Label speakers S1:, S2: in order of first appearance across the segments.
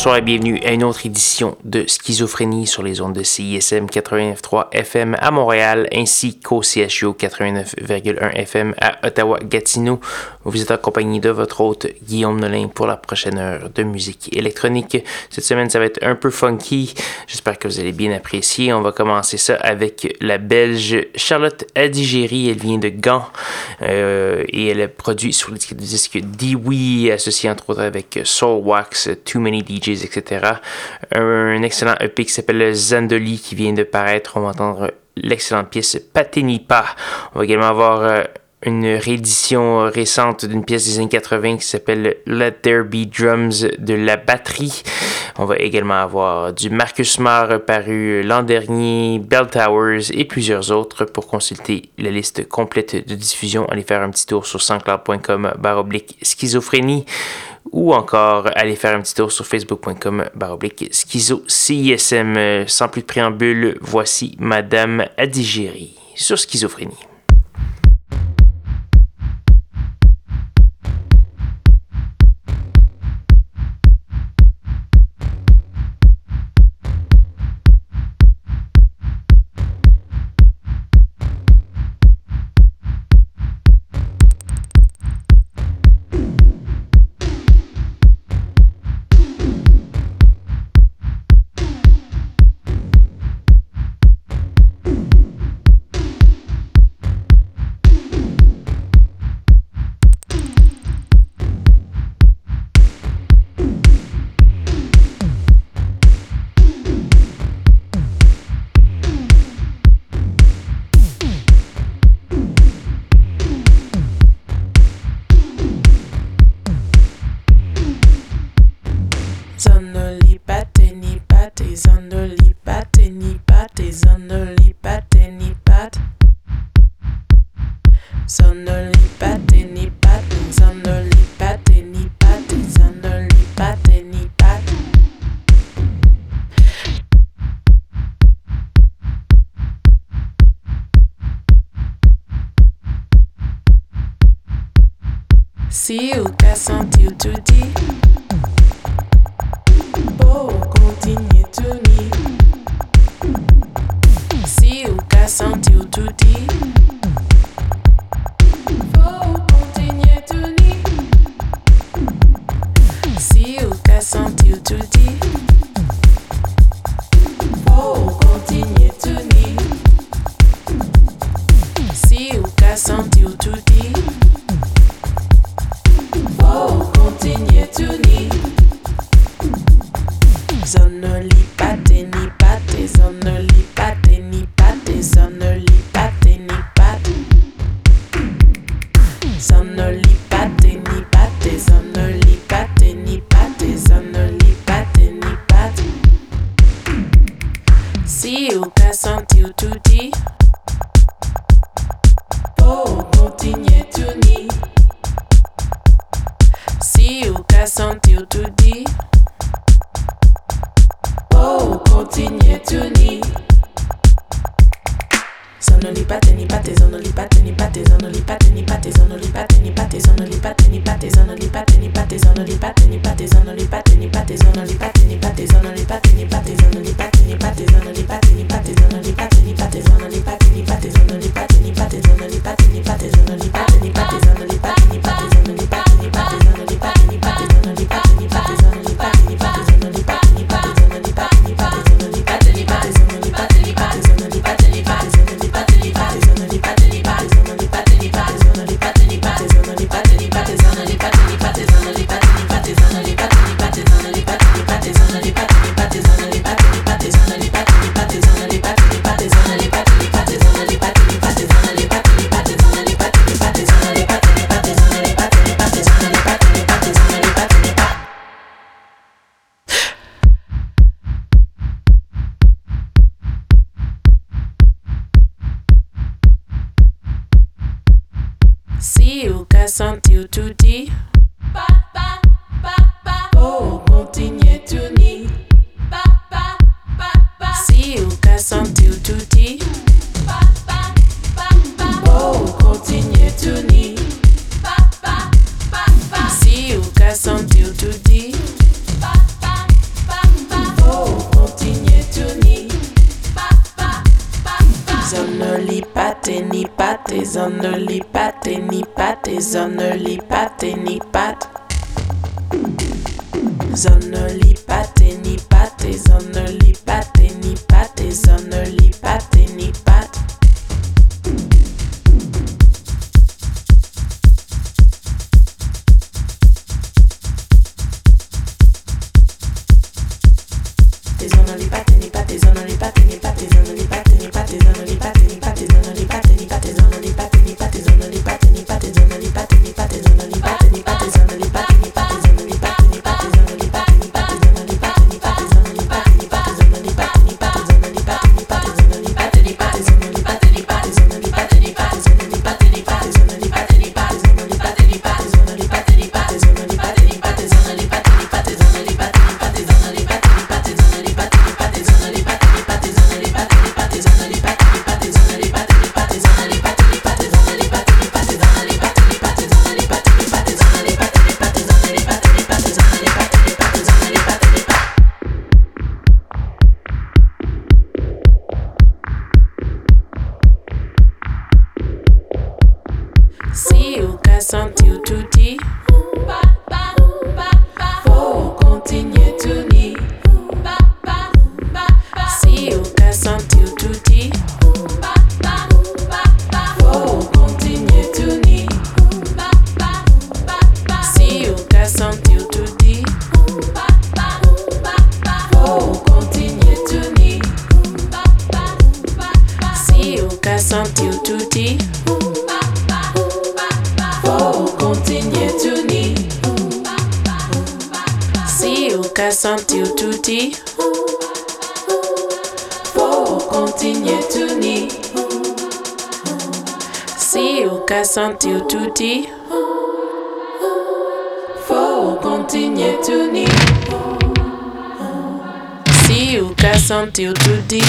S1: Bonsoir et bienvenue à une autre édition de Schizophrénie sur les ondes de CISM 89.3 FM à Montréal ainsi qu'au CHU 89.1 FM à Ottawa-Gatineau. Vous êtes accompagné de votre hôte Guillaume Nolin pour la prochaine heure de musique électronique. Cette semaine, ça va être un peu funky. J'espère que vous allez bien apprécier. On va commencer ça avec la Belge Charlotte Adigéry. Elle vient de Gand euh, et elle a produit sur le disque Dewey, associé entre autres avec Soul Wax, Too Many DJs, etc. Un, excellent EP qui s'appelle Zandoli qui vient de paraître. On va entendre l'excellente pièce Patenipa. On va également avoir euh, une réédition récente d'une pièce des années 80 qui s'appelle Let There Be Drums de la batterie. On va également avoir du Marcus Marr paru l'an dernier, Bell Towers et plusieurs autres. Pour consulter la liste complète de diffusion, allez faire un petit tour sur sanscloud.com baroblique schizophrénie ou encore allez faire un petit tour sur facebook.com baroblique schizo CISM. Sans plus de préambule, voici Madame Adigéry sur schizophrénie. écouter pour continuer tout ni. Si au cas sentir tout dit faut continuer tout ni. Si au cas sentir tout
S2: dit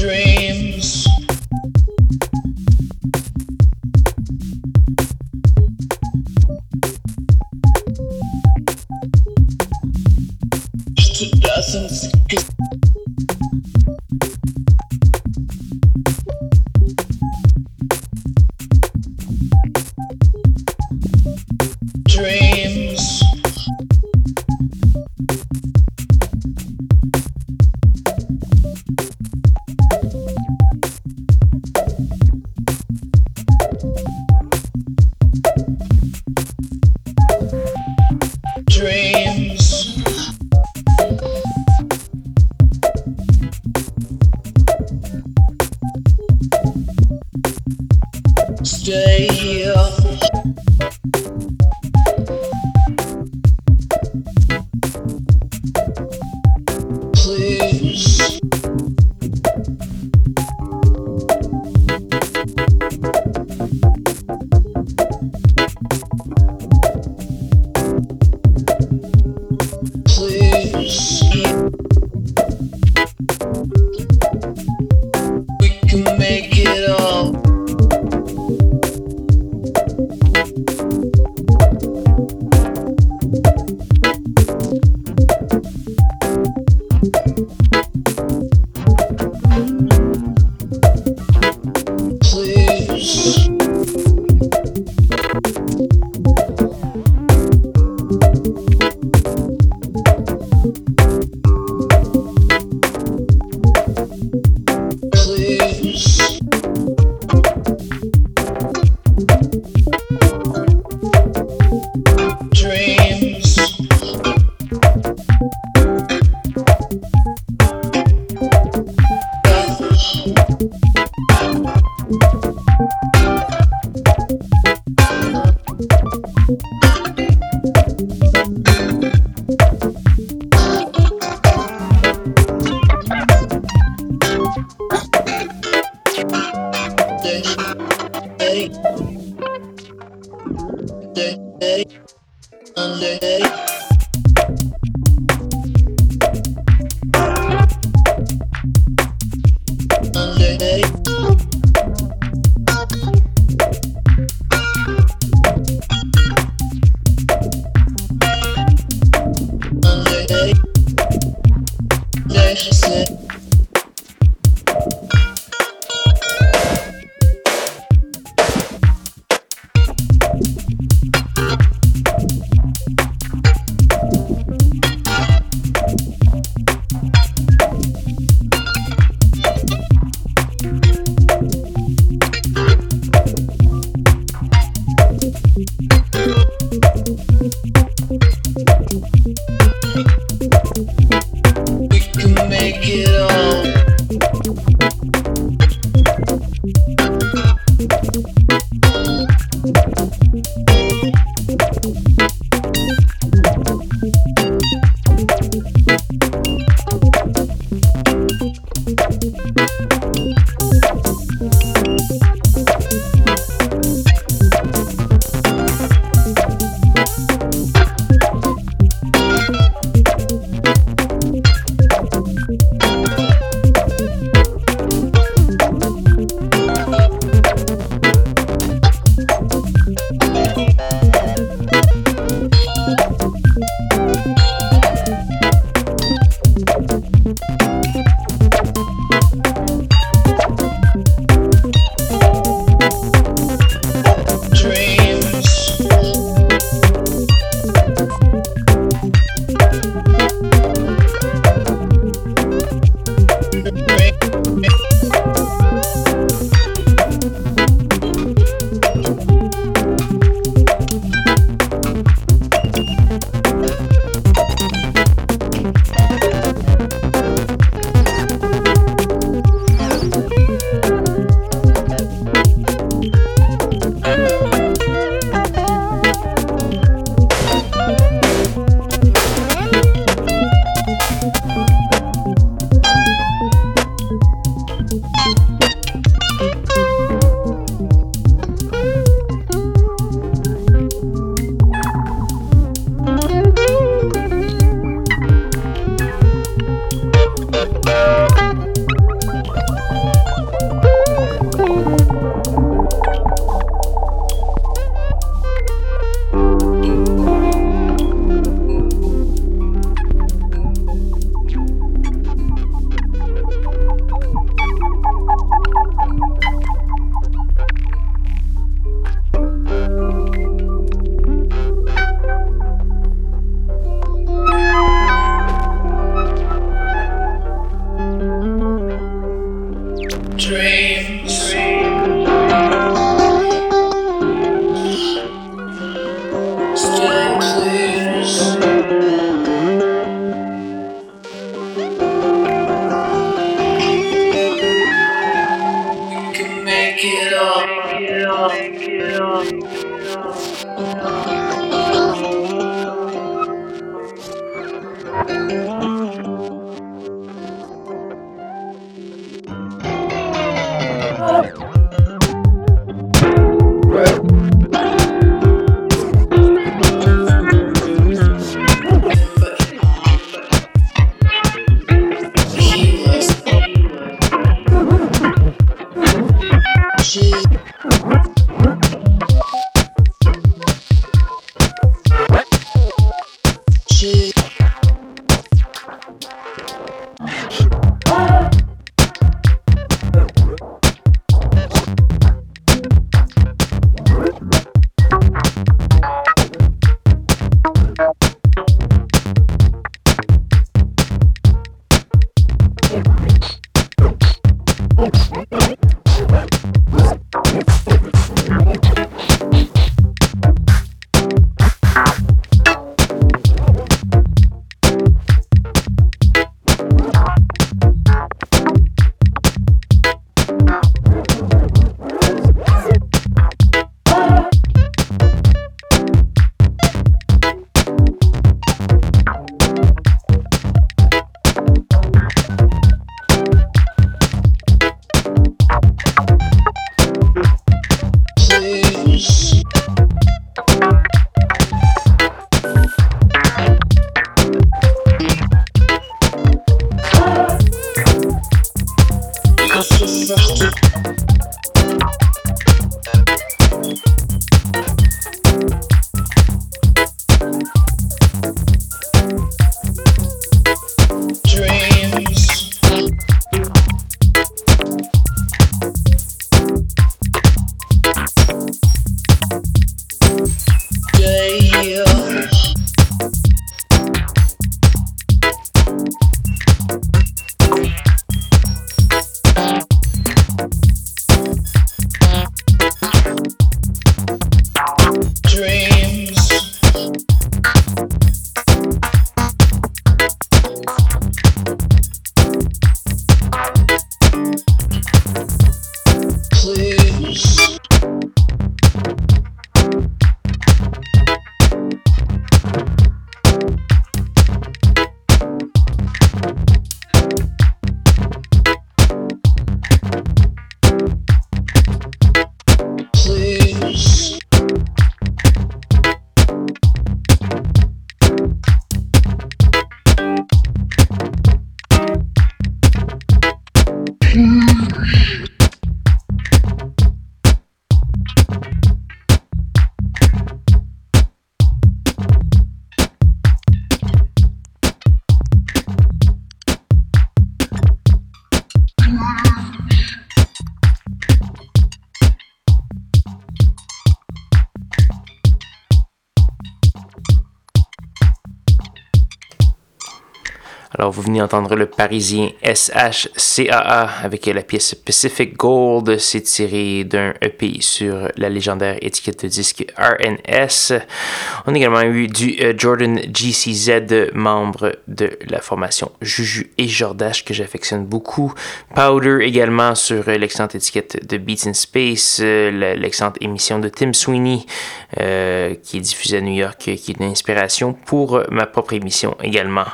S3: dreams.
S4: Alors, vous venez d'entendre le parisien SHCAA avec la pièce Pacific Gold. C'est tiré d'un EP sur la légendaire étiquette de disque RNS. On a également eu du euh, Jordan GCZ, membre de la formation Juju et Jordache, que j'affectionne beaucoup. Powder également sur euh, l'excellente étiquette de Beats in Space, euh, l'excellente émission de Tim Sweeney, qui est diffusée à New York, qui est une inspiration pour ma propre émission également.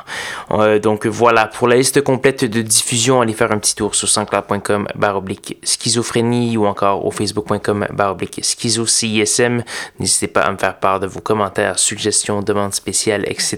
S4: Donc voilà, pour la liste complète de diffusion, allez faire un petit tour sur sanscloud.com baroblique schizophrénie ou encore au facebook.com baroblique schizo CISM. N'hésitez pas à me faire part de vos commentaires, suggestions, demandes spéciales, etc.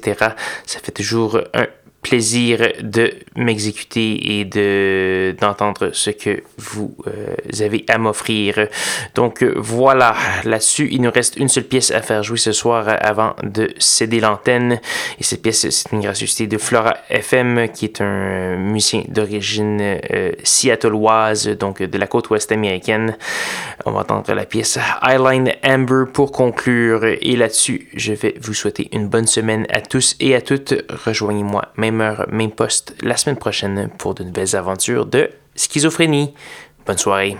S4: Ça fait toujours un plaisir de m'exécuter et de d'entendre ce que vous euh, avez à m'offrir. Donc voilà, là-dessus, il nous reste une seule pièce à faire jouer ce soir avant de céder l'antenne. Et cette pièce, c'est une gracieuseté de Flora FM, qui est un musicien d'origine euh, donc de la côte ouest américaine. On va entendre la pièce Highline Amber pour conclure. Et là-dessus, je vais vous souhaiter une bonne semaine à tous et à toutes. Rejoignez-moi même heure, même poste la semaine prochaine pour de nouvelles aventures de schizophrénie. Bonne soirée.